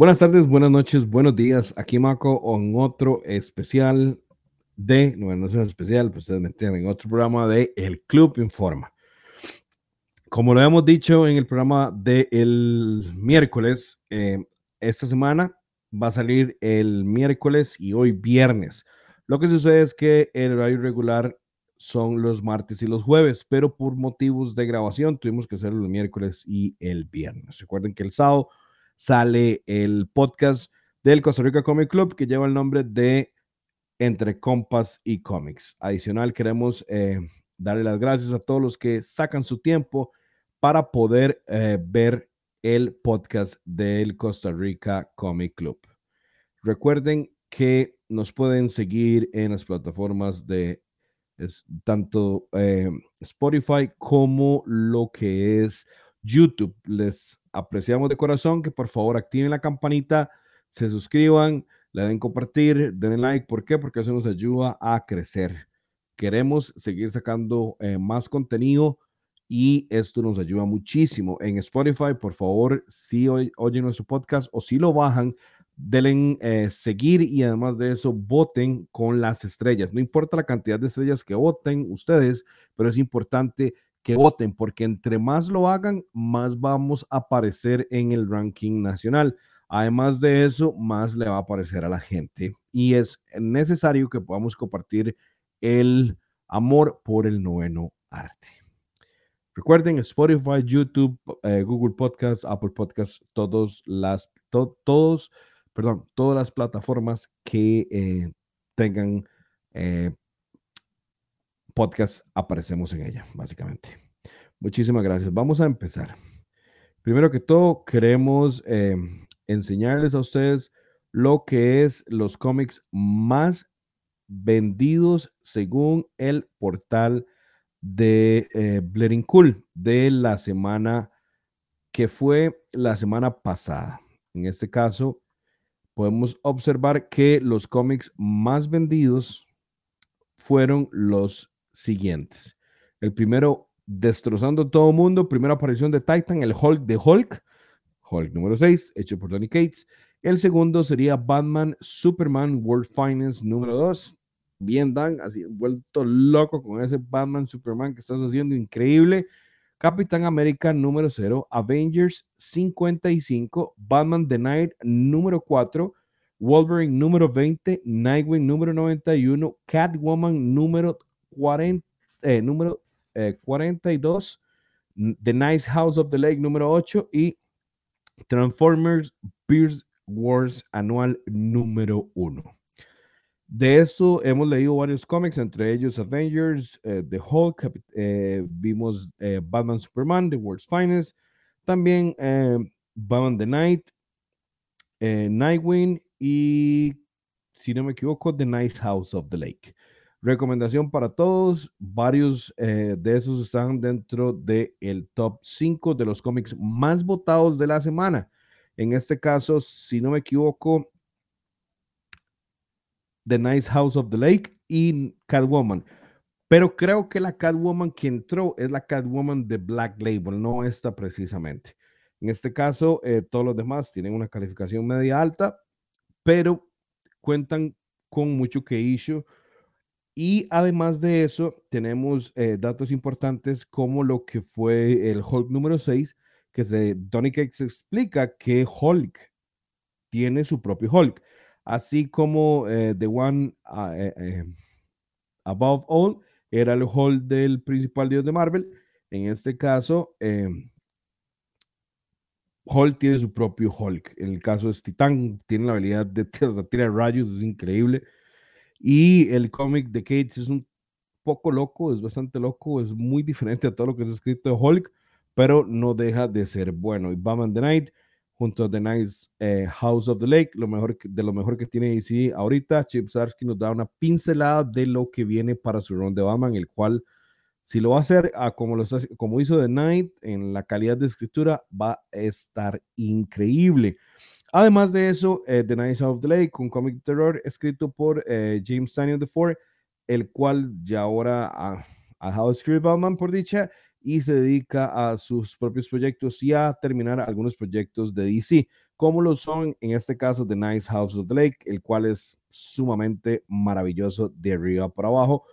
Buenas tardes, buenas noches, buenos días. Aquí Marco en otro especial de, no, no es especial, pues ustedes me entienden, en otro programa de El Club Informa. Como lo hemos dicho en el programa del miércoles, eh, esta semana va a salir el miércoles y hoy viernes. Lo que sucede es que el horario regular son los martes y los jueves, pero por motivos de grabación tuvimos que hacerlo el miércoles y el viernes. Recuerden que el sábado sale el podcast del Costa Rica Comic Club que lleva el nombre de Entre Compas y Comics. Adicional, queremos eh, darle las gracias a todos los que sacan su tiempo para poder eh, ver el podcast del Costa Rica Comic Club. Recuerden que nos pueden seguir en las plataformas de tanto eh, Spotify como lo que es YouTube. Les apreciamos de corazón que por favor activen la campanita, se suscriban, le den compartir, den like. ¿Por qué? Porque eso nos ayuda a crecer. Queremos seguir sacando eh, más contenido y esto nos ayuda muchísimo. En Spotify, por favor, si oyen nuestro podcast o si lo bajan, denle eh, seguir y además de eso, voten con las estrellas. No importa la cantidad de estrellas que voten ustedes, pero es importante que voten, porque entre más lo hagan, más vamos a aparecer en el ranking nacional. Además de eso, más le va a aparecer a la gente. Y es necesario que podamos compartir el amor por el noveno arte. Recuerden, Spotify, YouTube, eh, Google Podcasts, Apple Podcasts, todos las, todos, perdón, todas las plataformas que eh, tengan eh, podcast aparecemos en ella, básicamente. Muchísimas gracias. Vamos a empezar. Primero que todo, queremos eh, enseñarles a ustedes lo que es los cómics más vendidos según el portal de eh, Cool de la semana que fue la semana pasada. En este caso, podemos observar que los cómics más vendidos fueron los siguientes. El primero, destrozando todo mundo, primera aparición de Titan, el Hulk de Hulk, Hulk número 6, hecho por Donny Cates. El segundo sería Batman Superman World Finance número 2. Bien, Dan, así vuelto loco con ese Batman Superman que estás haciendo, increíble. Capitán América número 0, Avengers 55, Batman The Night número 4, Wolverine número 20, Nightwing número 91, Catwoman número 40, eh, número 42, eh, The Nice House of the Lake número 8 y Transformers Beers Wars anual número 1. De esto hemos leído varios cómics, entre ellos Avengers, eh, The Hulk, vimos Batman Superman, The World's Finest, también Batman the Night, Nightwing y, si no me equivoco, The Nice House of the Lake. Recomendación para todos, varios eh, de esos están dentro del el top 5 de los cómics más votados de la semana. En este caso, si no me equivoco, The Nice House of the Lake y Catwoman. Pero creo que la Catwoman que entró es la Catwoman de Black Label, no esta precisamente. En este caso, eh, todos los demás tienen una calificación media alta, pero cuentan con mucho que issue y además de eso, tenemos eh, datos importantes como lo que fue el Hulk número 6, que se, Donny explica que Hulk tiene su propio Hulk, así como eh, The One ah, eh, Above All era el Hulk del principal dios de Marvel. En este caso, Hulk tiene su propio Hulk. En el caso es Titán, tiene la habilidad de tirar rayos, es increíble. Y el cómic de Cates es un poco loco, es bastante loco, es muy diferente a todo lo que es escrito de Hulk, pero no deja de ser bueno. Y Batman the Night, junto a The Night's eh, House of the Lake, lo mejor de lo mejor que tiene DC ahorita, Chip Zarsky nos da una pincelada de lo que viene para su run de Batman, el cual, si lo va a hacer como, lo como hizo The Night, en la calidad de escritura, va a estar increíble. Además de eso, eh, The Night of the Lake, un cómic de terror escrito por eh, James Daniel IV, el cual ya ahora ha, dejado de escribir Batman por dicha y se dedica a sus propios proyectos y a terminar algunos proyectos de DC, como lo son en este caso The Nice House of the Lake, el cual es sumamente maravilloso de arriba para abajo.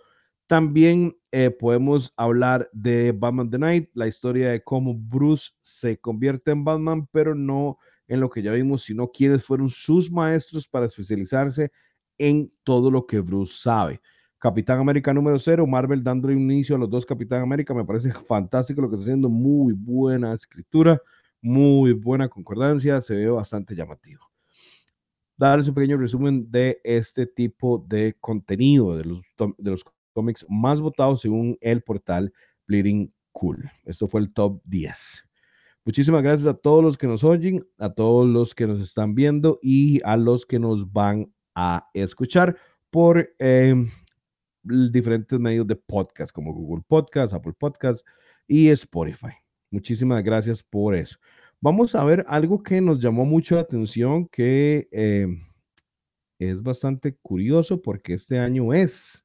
También eh, podemos hablar de Batman the Night, la historia de cómo Bruce se convierte en Batman, pero no en lo que ya vimos, sino quienes fueron sus maestros para especializarse en todo lo que Bruce sabe. Capitán América número cero, Marvel dándole un inicio a los dos Capitán América, me parece fantástico lo que está haciendo, muy buena escritura, muy buena concordancia, se ve bastante llamativo. Darles un pequeño resumen de este tipo de contenido, de los, de los cómics más votados según el portal Bleeding Cool. Esto fue el top 10. Muchísimas gracias a todos los que nos oyen, a todos los que nos están viendo y a los que nos van a escuchar por eh, diferentes medios de podcast como Google Podcast, Apple Podcast y Spotify. Muchísimas gracias por eso. Vamos a ver algo que nos llamó mucho la atención, que eh, es bastante curioso porque este año es.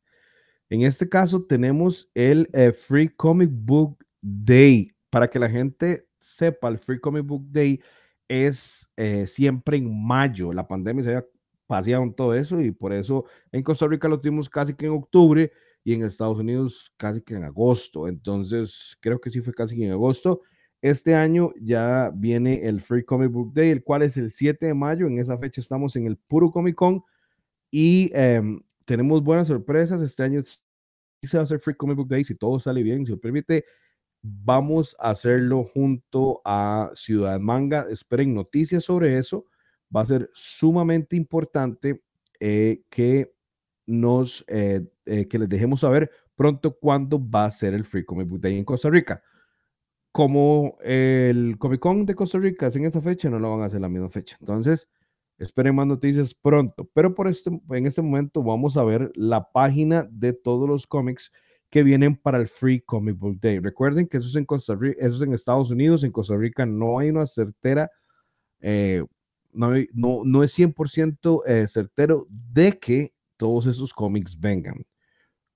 En este caso tenemos el eh, Free Comic Book Day. Para que la gente sepa, el Free Comic Book Day es eh, siempre en mayo. La pandemia se había paseado en todo eso y por eso en Costa Rica lo tuvimos casi que en octubre y en Estados Unidos casi que en agosto. Entonces, creo que sí fue casi que en agosto. Este año ya viene el Free Comic Book Day, el cual es el 7 de mayo. En esa fecha estamos en el Puro Comic Con y em, tenemos buenas sorpresas. Este año se va a hacer Free Comic Book Day si todo sale bien, si lo permite. Vamos a hacerlo junto a Ciudad Manga. Esperen noticias sobre eso. Va a ser sumamente importante eh, que nos eh, eh, que les dejemos saber pronto cuándo va a ser el Free Comic Book Day en Costa Rica. Como el Comic Con de Costa Rica es en esa fecha, no lo van a hacer la misma fecha. Entonces, esperen más noticias pronto. Pero por este, en este momento vamos a ver la página de todos los cómics que vienen para el Free Comic Book Day. Recuerden que eso es en Costa Rica, eso es en Estados Unidos, en Costa Rica no hay una certera, eh, no, no, no, es 100% eh, certero de que todos esos cómics vengan.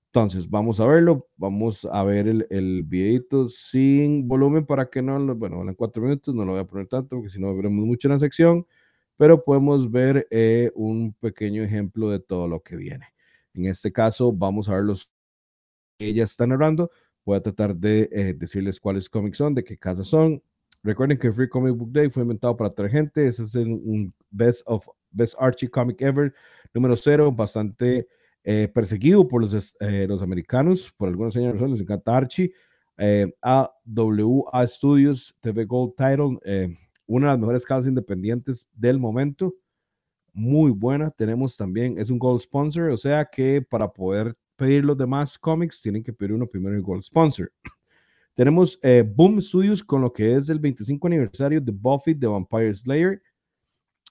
Entonces, vamos a verlo, vamos a ver el, el videito sin volumen para que no, bueno, en cuatro minutos, no lo voy a poner tanto porque si no veremos mucho en la sección, pero podemos ver eh, un pequeño ejemplo de todo lo que viene. En este caso, vamos a ver los ella está narrando. Voy a tratar de eh, decirles cuáles cómics son, de qué casa son. Recuerden que Free Comic Book Day fue inventado para otra gente. Ese es un Best of Best Archie Comic Ever número cero, bastante eh, perseguido por los, eh, los americanos, por algunas razones, les encanta Archie. Eh, AWA Studios, TV Gold Title, una de las mejores casas independientes del momento, muy buena. Tenemos también, es un Gold Sponsor, o sea que para poder pedir los demás cómics, tienen que pedir uno primero el Gold Sponsor. Tenemos eh, Boom Studios con lo que es el 25 aniversario de Buffy the Vampire Slayer.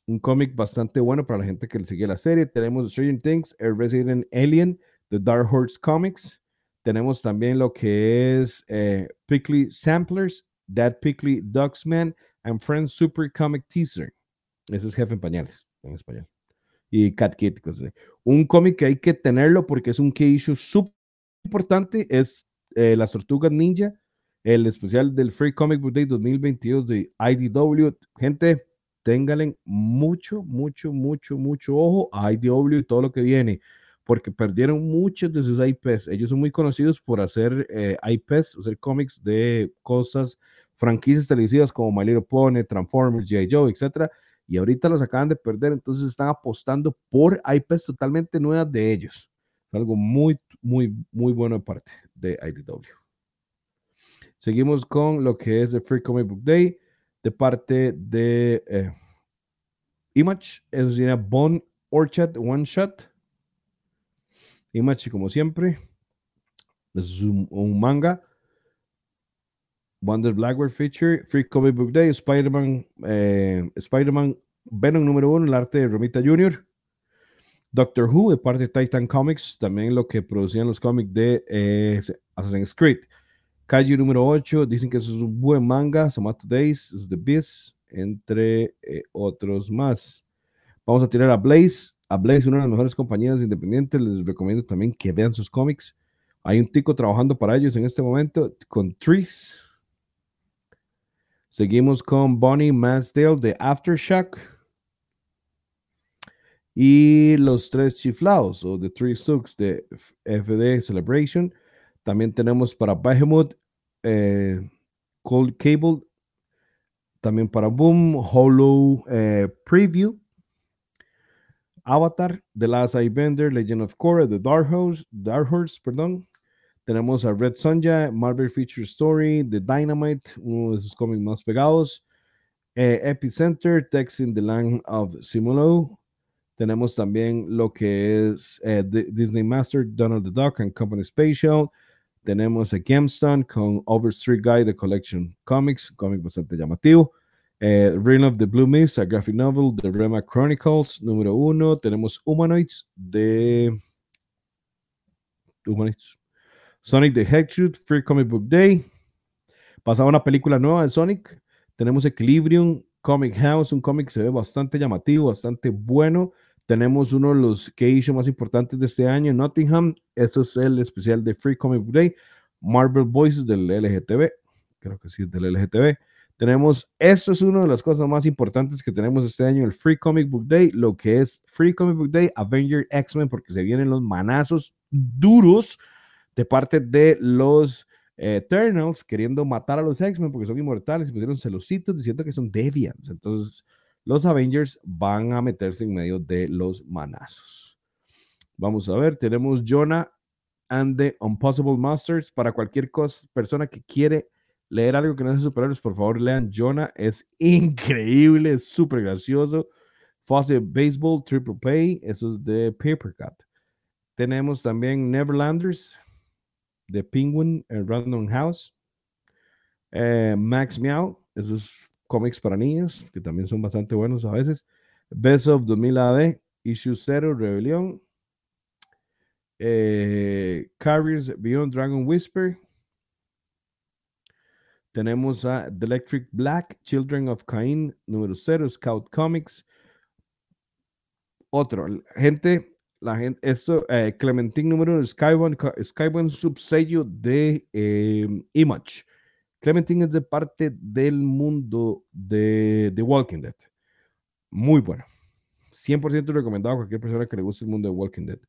Un cómic bastante bueno para la gente que le sigue la serie. Tenemos Stranger Things, Resident Alien, The Dark Horse Comics. Tenemos también lo que es eh, Samplers, Dad Pickley Ducksman and Friends Super Comic Teaser. Ese es Jefe en Pañales en español y Cat Kid. Un cómic que hay que tenerlo porque es un key issue súper importante. Es eh, Las Tortugas Ninja, el especial del Free Comic Book Day 2022 de IDW. Gente, ténganle mucho, mucho, mucho, mucho ojo a IDW y todo lo que viene, porque perdieron muchos de sus IPs. Ellos son muy conocidos por hacer eh, IPs, hacer cómics de cosas, franquicias televisivas como My Little Pony, Transformers, G.I. Joe, etcétera y ahorita los acaban de perder, entonces están apostando por IPs totalmente nuevas de ellos. Algo muy, muy, muy bueno de parte de IDW. Seguimos con lo que es el Free Comic Book Day de parte de eh, Image. Eso sería Bone Orchard One Shot. Image, como siempre, es un manga Wonder Blackbird Feature, Free Comic Book Day, Spider-Man, eh, Spider-Man Venom número uno, el arte de Romita Jr., Doctor Who, de parte de Titan Comics, también lo que producían los cómics de eh, Assassin's Creed. Kaiju número 8, dicen que eso es un buen manga, Samato Days, The Beast, entre eh, otros más. Vamos a tirar a Blaze. A Blaze, una de las mejores compañías independientes, les recomiendo también que vean sus cómics. Hay un tico trabajando para ellos en este momento con Trees Seguimos con Bonnie Masdale de Aftershock. Y los tres chiflados o The Three Stooks de FD Celebration. También tenemos para Behemoth, eh, Cold Cable. También para Boom, Hollow eh, Preview. Avatar, The Last Bender, Legend of Korra, The Dark Horse, Dark Horse, perdón. Tenemos a Red Sonja, Marvel Feature Story, The Dynamite, uno de sus cómics más pegados. Eh, Epicenter, Text in the Land of Simulo. Tenemos también lo que es eh, Disney Master, Donald the Duck and Company Special. Tenemos a Gemstone con Overstreet Guy, The Collection Comics, cómic bastante llamativo. Eh, Reign of the Blue Mist, a graphic novel, The Rema Chronicles, número uno. Tenemos Humanoids de Humanoids. Sonic the Hedgehog, Free Comic Book Day. Pasaba una película nueva de Sonic. Tenemos Equilibrium, Comic House, un cómic que se ve bastante llamativo, bastante bueno. Tenemos uno de los que más importantes de este año, Nottingham. Esto es el especial de Free Comic Book Day. Marvel Voices del LGTB. Creo que sí del LGTB. Tenemos, esto es una de las cosas más importantes que tenemos este año, el Free Comic Book Day, lo que es Free Comic Book Day, Avenger X-Men, porque se vienen los manazos duros de parte de los eh, Eternals queriendo matar a los X-Men porque son inmortales y pusieron celositos diciendo que son deviants. Entonces, los Avengers van a meterse en medio de los manazos. Vamos a ver, tenemos Jonah and the Impossible Masters. Para cualquier persona que quiere leer algo que no sea superhéroes, por favor lean Jonah. Es increíble, es súper gracioso. Fawcett Baseball, Triple Pay, eso es de Paper Cut. Tenemos también Neverlanders, de Penguin en Random House. Eh, Max Meow, esos cómics para niños, que también son bastante buenos a veces. Best of 2000 AD, Issue 0, Rebelión. Eh, Carriers Beyond Dragon Whisper. Tenemos a The Electric Black, Children of Cain, número 0, Scout Comics. Otro, gente, la gente, esto, eh, Clementine número uno, Skybound, subsello de em, Image. Clementine es de parte del mundo de The Walking Dead. Muy bueno. 100% recomendado a cualquier persona que le guste el mundo de Walking Dead.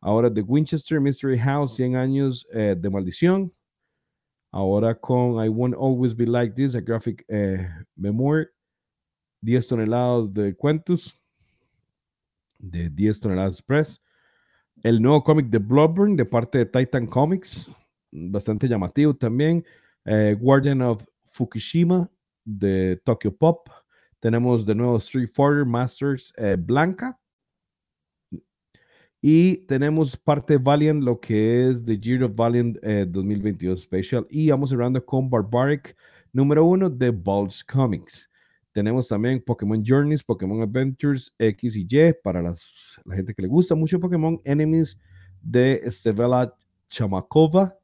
Ahora, The Winchester Mystery House, 100 años eh, de maldición. Ahora con I Won't Always Be Like This, a graphic eh, memoir. 10 toneladas de cuentos de 10 toneladas express. El nuevo cómic de Bloodburn de parte de Titan Comics, bastante llamativo también. Eh, Guardian of Fukushima de Tokyo Pop. Tenemos de nuevo Street Fighter Masters eh, Blanca. Y tenemos parte Valiant, lo que es The Year of Valiant 2022 eh, Special. Y vamos cerrando con Barbaric número uno de Balls Comics. Tenemos también Pokémon Journeys, Pokémon Adventures X y Y para las, la gente que le gusta mucho Pokémon Enemies de Stevela Chamakova.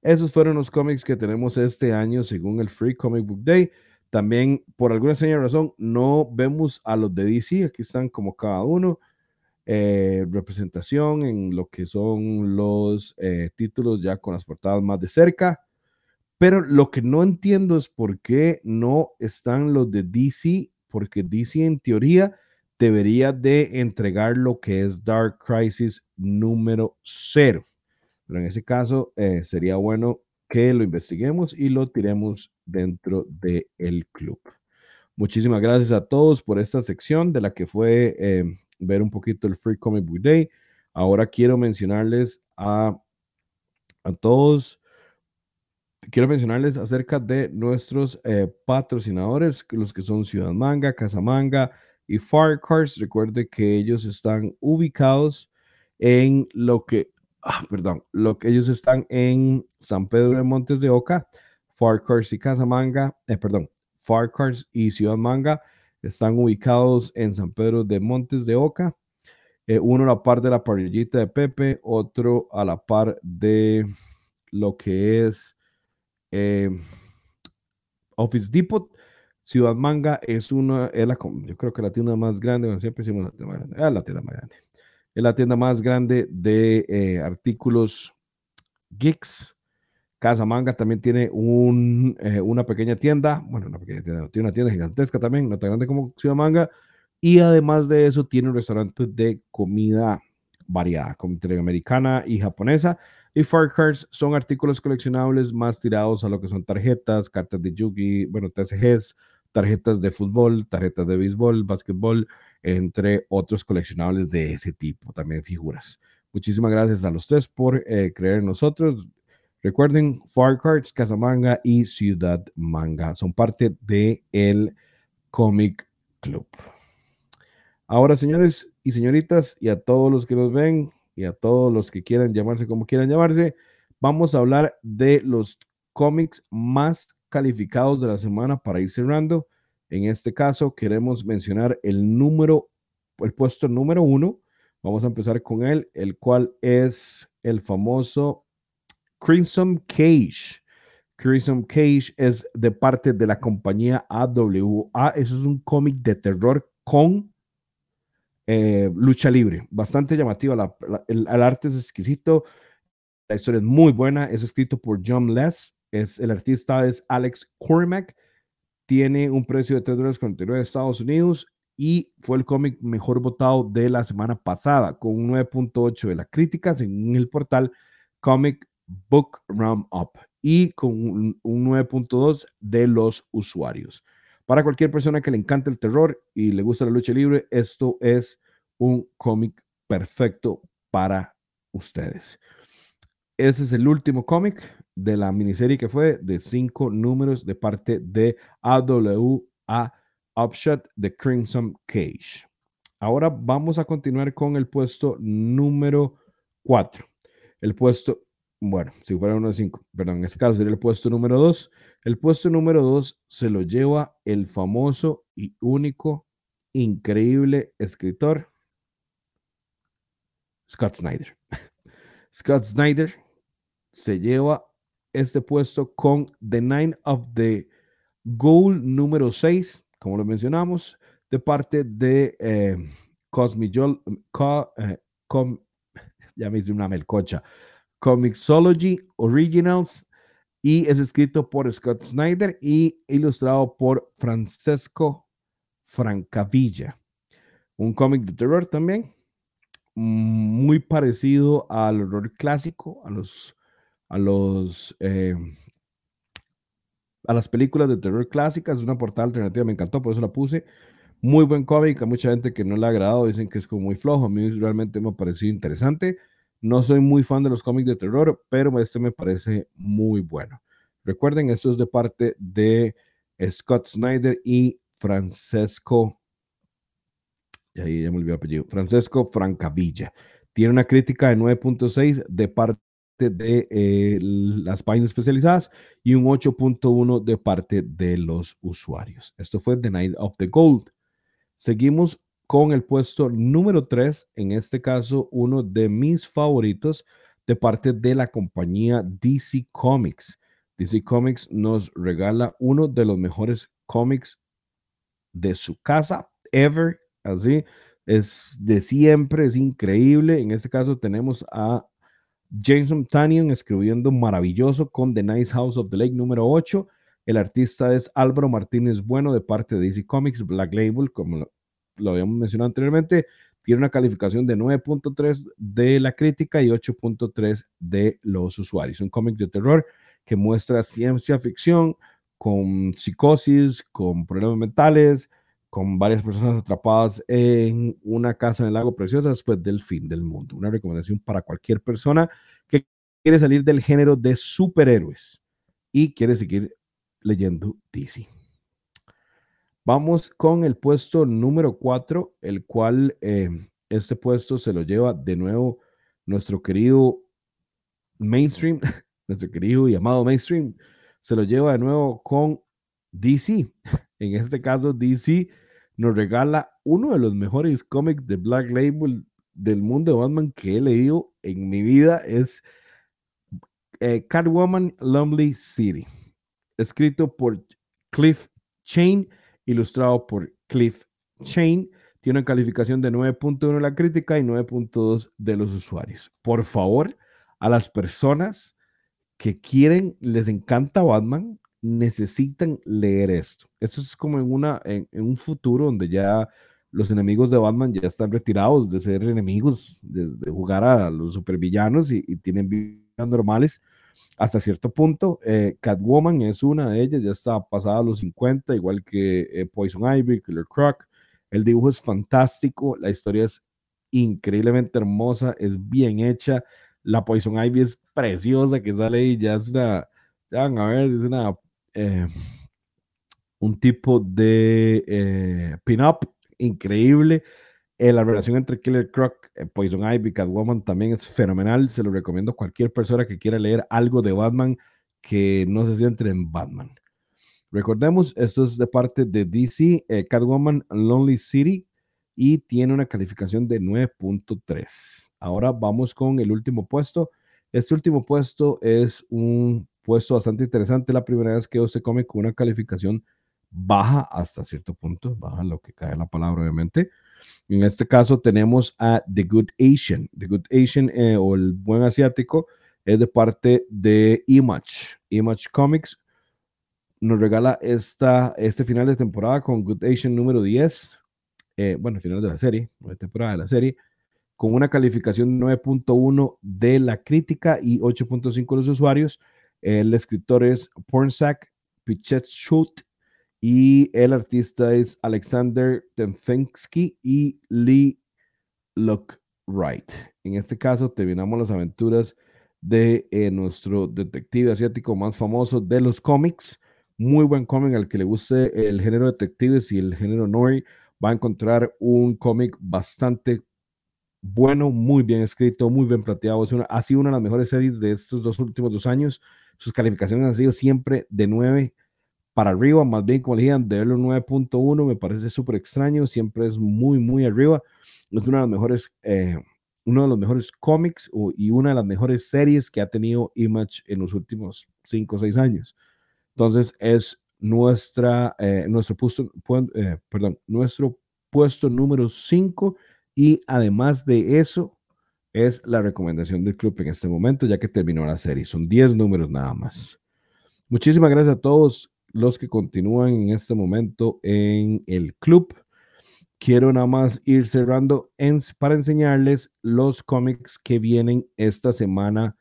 Esos fueron los cómics que tenemos este año según el Free Comic Book Day. También, por alguna señal razón, no vemos a los de DC. Aquí están como cada uno. Eh, representación en lo que son los eh, títulos ya con las portadas más de cerca. Pero lo que no entiendo es por qué no están los de DC, porque DC en teoría debería de entregar lo que es Dark Crisis número cero. Pero en ese caso eh, sería bueno que lo investiguemos y lo tiremos dentro del el club. Muchísimas gracias a todos por esta sección de la que fue eh, ver un poquito el Free Comic Book Day. Ahora quiero mencionarles a, a todos quiero mencionarles acerca de nuestros eh, patrocinadores, los que son Ciudad Manga, Casa Manga y Far Cars. Recuerde que ellos están ubicados en lo que, ah, perdón, lo que ellos están en San Pedro de Montes de Oca. Far Cars y Casa Manga, eh, perdón, Far Cars y Ciudad Manga están ubicados en San Pedro de Montes de Oca. Eh, uno a la par de la parrillita de Pepe, otro a la par de lo que es eh, Office Depot, Ciudad Manga es una, es la, yo creo que la tienda más grande, siempre decimos la tienda más grande, es la tienda más grande, es la tienda más grande de eh, artículos geeks Casa Manga también tiene un, eh, una pequeña tienda, bueno, una pequeña tienda, tiene una tienda gigantesca también, no tan grande como Ciudad Manga, y además de eso tiene un restaurante de comida variada, como americana y japonesa. Y Far Cards son artículos coleccionables más tirados a lo que son tarjetas, cartas de Yugi, bueno, TCGs, tarjetas de fútbol, tarjetas de béisbol, básquetbol, entre otros coleccionables de ese tipo, también figuras. Muchísimas gracias a los tres por eh, creer en nosotros. Recuerden, Far Cards, Casamanga y Ciudad Manga son parte de Comic Club. Ahora, señores y señoritas, y a todos los que nos ven y a todos los que quieran llamarse como quieran llamarse, vamos a hablar de los cómics más calificados de la semana para ir cerrando. En este caso, queremos mencionar el número, el puesto número uno. Vamos a empezar con él, el cual es el famoso Crimson Cage. Crimson Cage es de parte de la compañía AWA. Eso es un cómic de terror con eh, lucha libre. Bastante llamativo. el, arte es exquisito. La historia es muy buena. Es escrito por John Less. Es, el artista es Alex Cormack. Tiene un precio de 3 dólares de Estados Unidos y fue el cómic mejor votado de la semana pasada con un 9.8 de la crítica según el portal Comic Book Roundup y con un, 9.2 de los usuarios. Para cualquier persona que le encante el terror y le gusta la lucha libre, esto es un cómic perfecto para ustedes. Ese es el último cómic de la miniserie que fue de cinco números de parte de AWA Upshot de Crimson Cage. Ahora vamos a continuar con el puesto número 4. El puesto bueno, si fuera uno de cinco, perdón, en este caso sería el puesto número dos. El puesto número dos se lo lleva el famoso y único, increíble escritor Scott Snyder. Scott Snyder se lleva este puesto con The Nine of the Goal número 6, como lo mencionamos, de parte de eh, Cosmic, eh, Comixology Originals y es escrito por Scott Snyder y ilustrado por Francesco Francavilla. Un cómic de terror también, muy parecido al horror clásico, a los, a los, eh, a las películas de terror clásicas. Es una portada alternativa, me encantó, por eso la puse. Muy buen cómic, a mucha gente que no le ha agradado dicen que es como muy flojo. A mí realmente me ha parecido interesante. No soy muy fan de los cómics de terror, pero este me parece muy bueno. Recuerden, esto es de parte de Scott Snyder y Francesco. Ahí ya me olvidé el apellido. Francesco Francavilla. Tiene una crítica de 9.6 de parte de eh, las páginas especializadas y un 8.1 de parte de los usuarios. Esto fue The Night of the Gold. Seguimos con el puesto número 3, en este caso uno de mis favoritos de parte de la compañía DC Comics. DC Comics nos regala uno de los mejores cómics de su casa ever, así es de siempre, es increíble. En este caso tenemos a Jason Tannion escribiendo maravilloso con The Nice House of the Lake número 8. El artista es Álvaro Martínez Bueno de parte de DC Comics, Black Label, como lo habíamos mencionado anteriormente, tiene una calificación de 9.3 de la crítica y 8.3 de los usuarios. Un cómic de terror que muestra ciencia ficción con psicosis, con problemas mentales, con varias personas atrapadas en una casa en el lago preciosa después del fin del mundo. Una recomendación para cualquier persona que quiere salir del género de superhéroes y quiere seguir leyendo DC. Vamos con el puesto número 4, el cual eh, este puesto se lo lleva de nuevo nuestro querido mainstream, nuestro querido y amado mainstream, se lo lleva de nuevo con DC. En este caso, DC nos regala uno de los mejores cómics de Black Label del mundo de Batman que he leído en mi vida. Es eh, Catwoman Lonely City, escrito por Cliff Chain ilustrado por Cliff Chain. Tiene una calificación de 9.1 de la crítica y 9.2 de los usuarios. Por favor, a las personas que quieren, les encanta Batman, necesitan leer esto. Esto es como en, una, en, un futuro donde ya los enemigos de Batman ya están retirados de ser enemigos, de, jugar a los supervillanos y, y tienen vidas normales hasta cierto punto. Eh, Catwoman es una de ellas, ya está pasada a los 50, igual que eh, Poison Ivy, Killer Croc. El dibujo es fantástico, la historia es increíblemente hermosa, es bien hecha. La Poison Ivy es preciosa que sale ahí, ya es una, ya a ver, es una, eh, un tipo de pin-up increíble. Eh, la relación entre Killer Croc, Poison Ivy, Catwoman también es fenomenal. Se lo recomiendo a cualquier persona que quiera leer algo de Batman que no se centre en Batman. Recordemos, esto es de parte de DC, Catwoman Lonely City, y tiene una calificación de 9.3. Ahora vamos con el último puesto. Este último puesto es un puesto bastante interesante. La primera vez que se come con una calificación baja hasta cierto punto, baja lo que cae la palabra, obviamente. En este caso tenemos a The Good Asian. The Good Asian eh, o el buen asiático es de parte de Image. Image Comics nos regala esta, este final de temporada con Good Asian número 10 eh, bueno, final de la serie, nueva temporada de la serie, con una calificación 9.1 de la crítica y 8.5 de los usuarios. El escritor es Pornsack Schult y el artista es Alexander Temfensky y Lee Wright. En este caso, terminamos las aventuras de eh, nuestro detective asiático más famoso de los cómics. Muy buen cómic al que le guste el género detectives y el género Nori va a encontrar un cómic bastante bueno, muy bien escrito, muy bien planteado. ha sido una de las mejores series de estos dos últimos dos años. Sus calificaciones han sido siempre de 9 para arriba, más bien como le de verlo 9.1 me parece súper extraño, siempre es muy, muy arriba. Es una de las mejores, eh, uno de los mejores cómics y una de las mejores series que ha tenido Image en los últimos 5 o 6 años. Entonces es nuestra, eh, nuestro, puesto, eh, perdón, nuestro puesto número 5 y además de eso es la recomendación del club en este momento ya que terminó la serie. Son 10 números nada más. Muchísimas gracias a todos los que continúan en este momento en el club. Quiero nada más ir cerrando para enseñarles los cómics que vienen esta semana.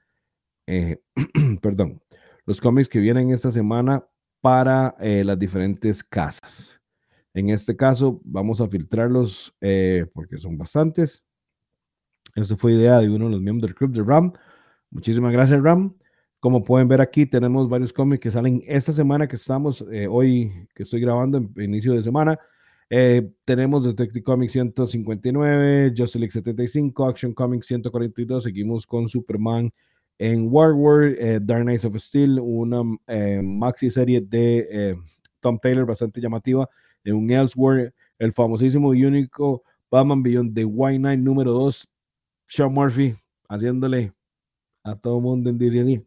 Eh, perdón, los cómics que vienen esta semana para eh, las diferentes casas. En este caso, vamos a filtrarlos eh, porque son bastantes. Eso fue idea de uno de los miembros del club de RAM. Muchísimas gracias, Ram. Como pueden ver aquí, tenemos varios cómics que salen esta semana que estamos eh, hoy, que estoy grabando en inicio de semana. tenemos Detective Comics 159, Justice League 75, Action Comics 142. Seguimos con Superman en War eh, Dark Knights of Steel, una eh, maxi serie de eh, Tom Taylor bastante llamativa, en un Elsewhere, el famosísimo y único Batman Beyond de White Knight número 2, Sean Murphy, haciéndole a todo mundo en Disney.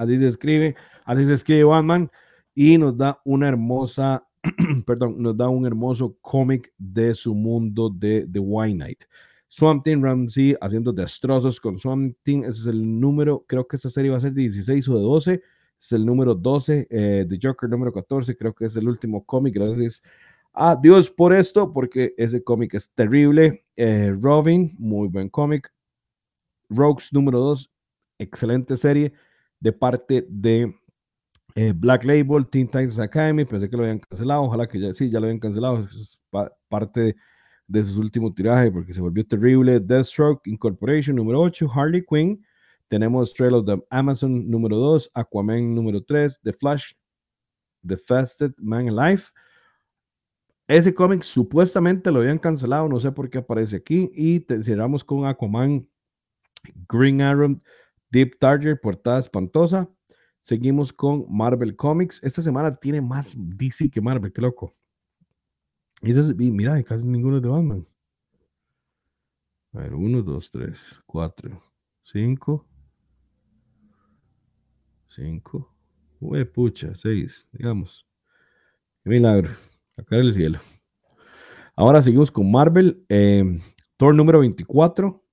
Así se escribe, así se escribe Batman y nos da una hermosa, perdón, nos da un hermoso cómic de su mundo de The White Knight. Swamp Thing Ramsey haciendo destrozos con Swamp Thing. Ese es el número, creo que esta serie va a ser de 16 o de 12. Es el número 12, eh, The Joker número 14, creo que es el último cómic. Gracias a Dios por esto, porque ese cómic es terrible. Eh, Robin, muy buen cómic. Rogues número 2, excelente serie de parte de eh, Black Label, Teen Titans Academy. Pensé que lo habían cancelado, ojalá que ya sí, ya lo habían cancelado. Es parte de de sus últimos tirajes porque se volvió terrible. Deathstroke Incorporation número 8, Harley Quinn. Tenemos Trail of the Amazon número 2, Aquaman número 3, The Flash, The Fasted Man Alive. Ese cómic supuestamente lo habían cancelado, no sé por qué aparece aquí. Y cerramos con Aquaman, Green Arrow, Deep Target, portada espantosa. Seguimos con Marvel Comics. Esta semana tiene más DC que Marvel, qué loco. Y es, mira, casi ninguno es de Batman. A ver, 1, 2, 3, 4, 5, 5, uy, pucha, 6, digamos. Qué milagro, acá el cielo. Ahora seguimos con Marvel, eh, Thor número 24,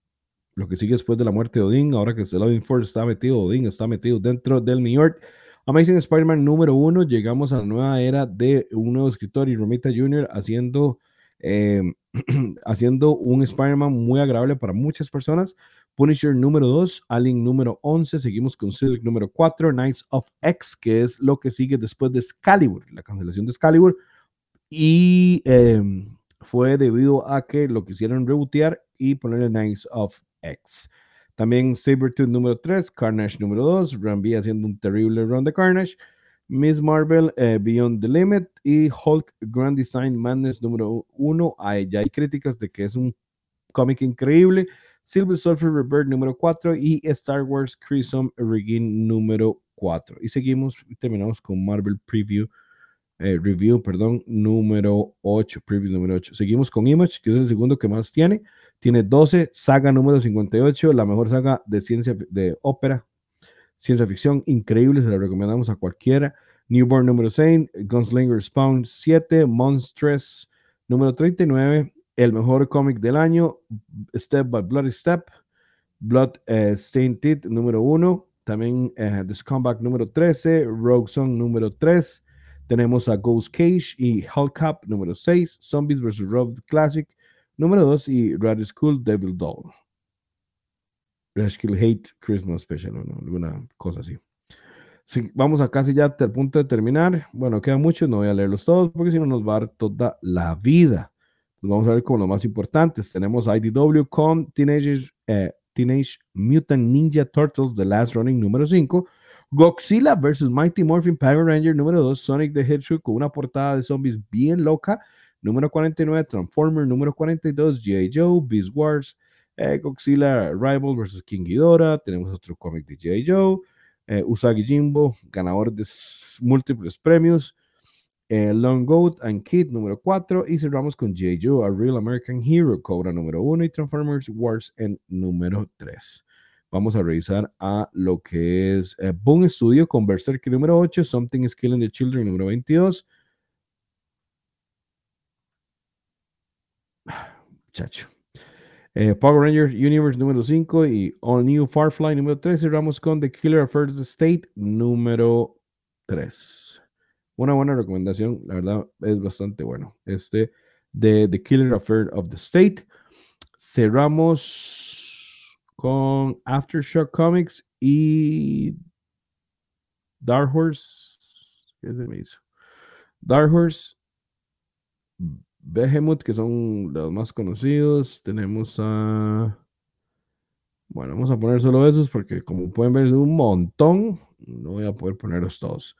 lo que sigue después de la muerte de Odin, ahora que Odin Force está metido, Odin está metido dentro del New York. Amazing Spider-Man número uno, llegamos a la nueva era de un nuevo escritor y Romita Jr. haciendo, eh, haciendo un Spider-Man muy agradable para muchas personas. Punisher número 2, Alien número 11, seguimos con Silk número 4, Knights of X, que es lo que sigue después de Excalibur, la cancelación de Excalibur, y em, fue debido a que lo quisieron rebootear y ponerle Knights of X. También Sabretooth número 3, Carnage número 2, Rambi haciendo un terrible run de Carnage, Miss Marvel eh, Beyond the Limit y Hulk Grand Design Madness número 1. Ya hay críticas de que es un cómic increíble Silver Surfer Rebirth número 4 y Star Wars Crimson Regin número 4. Y seguimos terminamos con Marvel Preview, eh, Review, perdón, número 8, Preview número 8. Seguimos con Image, que es el segundo que más tiene. Tiene 12, saga número 58, la mejor saga de ciencia, de ópera, ciencia ficción, increíble, se la recomendamos a cualquiera. Newborn número 6, Gunslinger Spawn 7, Monstress número 39, el mejor cómic del año, Step by Bloody Step, Blood uh, Stained Teeth número 1, también uh, The Scumbag número 13, Rogue Song número 3, tenemos a Ghost Cage y Hellcap número 6, Zombies vs. Rob Classic número 2 y Radio School Devil Doll. Kill Hate Christmas Special, alguna cosa así. vamos a casi ya al punto de terminar. Bueno, queda mucho, no voy a leerlos todos porque si no nos va a dar toda la vida vamos a ver como los más importantes. Tenemos IDW con Teenage, eh, Teenage Mutant Ninja Turtles, The Last Running número 5. Godzilla vs. Mighty Morphin Power Ranger número 2. Sonic the Hedgehog con una portada de zombies bien loca. Número 49. Transformer número 42. G.I. Joe. Beast Wars. Eh, Rival vs. King Ghidorah. Tenemos otro cómic de G.I. Joe. Eh, Usagi Jimbo, ganador de múltiples premios eh, Long Goat and Kid número 4 y cerramos con J. Joe, A Real American Hero, Cobra número 1 y Transformers Wars en número 3. Vamos a revisar a lo que es eh, Boom Studio con Berserk número 8, Something is Killing the Children número 22. Eh, Power Rangers Universe número 5 y All New Farfly número 3. Cerramos con The Killer of Earth State número 3 una buena recomendación, la verdad es bastante bueno. Este de The Killer Affair of the State. Cerramos con Aftershock Comics y Dark Horse. ¿Qué se me hizo? Dark Horse, Behemoth, que son los más conocidos. Tenemos a. Bueno, vamos a poner solo esos porque, como pueden ver, es un montón. No voy a poder ponerlos todos.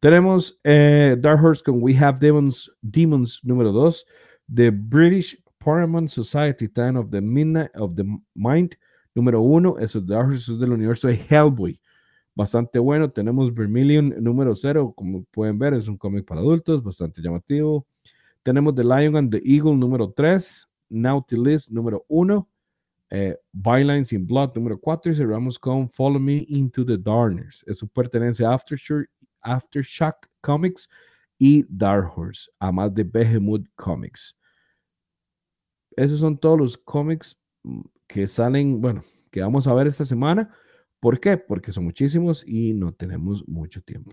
Tenemos eh, Dark Horse con We Have Demons, Demons número 2, The British Paramount Society, Time of the Midnight of the Mind número 1, eso Dark Horse del universo de Hellboy. Bastante bueno. Tenemos Vermilion número 0, como pueden ver, es un cómic para adultos, bastante llamativo. Tenemos The Lion and the Eagle número 3, Nautilus número 1, eh, Bylines in Blood número 4 y cerramos con Follow Me into the Darkness. Eso pertenece a Aftershock Aftershock Comics y Dark Horse, además de Behemoth Comics. Esos son todos los cómics mm, que salen, bueno, que vamos a ver esta semana. ¿Por qué? Porque son muchísimos y no tenemos mucho tiempo.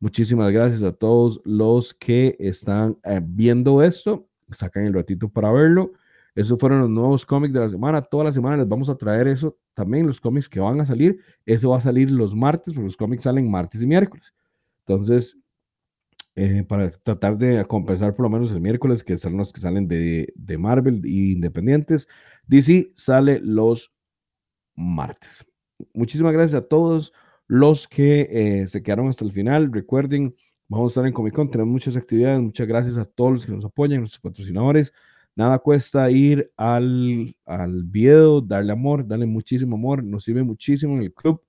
Muchísimas gracias a todos los que están eh, viendo esto. Sacan el ratito para verlo. Esos fueron los nuevos cómics de la semana. Toda la semana les vamos a traer eso. También los cómics que van a salir. Eso va a salir los martes, porque los cómics salen martes y miércoles. Entonces, eh, para tratar de compensar por lo menos el miércoles, que son los que salen de, de Marvel y independientes, DC sale los martes. Muchísimas gracias a todos los que eh, se quedaron hasta el final. Recuerden, vamos a estar en Comic Con, tenemos muchas actividades. Muchas gracias a todos los que nos apoyan, nuestros patrocinadores. Nada cuesta ir al, al video, darle amor, darle muchísimo amor. Nos sirve muchísimo en el club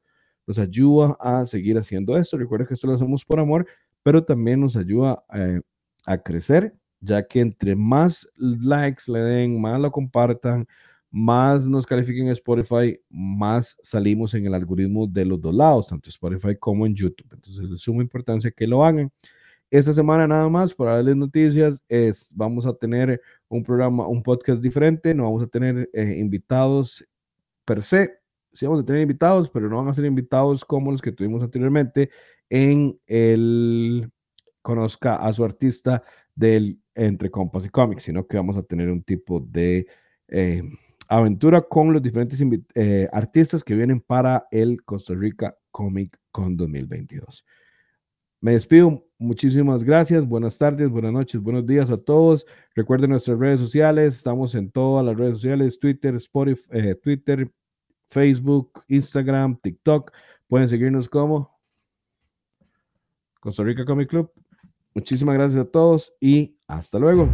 nos ayuda a seguir haciendo esto. Recuerda que esto lo hacemos por amor, pero también nos ayuda eh, a crecer, ya que entre más likes le den, más lo compartan, más nos califiquen en Spotify, más salimos en el algoritmo de los dos lados, tanto Spotify como en YouTube. Entonces es suma importancia que lo hagan. Esta semana nada más para darles noticias es vamos a tener un programa, un podcast diferente, no vamos a tener eh, invitados per se, sí vamos a tener invitados, pero no van a ser invitados como los que tuvimos anteriormente en el Conozca a su artista del Entre Compas y Comics, sino que vamos a tener un tipo de eh, aventura con los diferentes eh, artistas que vienen para el Costa Rica Comic Con 2022. Me despido, muchísimas gracias, buenas tardes, buenas noches, buenos días a todos. Recuerden nuestras redes sociales, estamos en todas las redes sociales, Twitter, Spotify, eh, Twitter, Facebook, Instagram, TikTok. Pueden seguirnos como Costa Rica Comic Club. Muchísimas gracias a todos y hasta luego.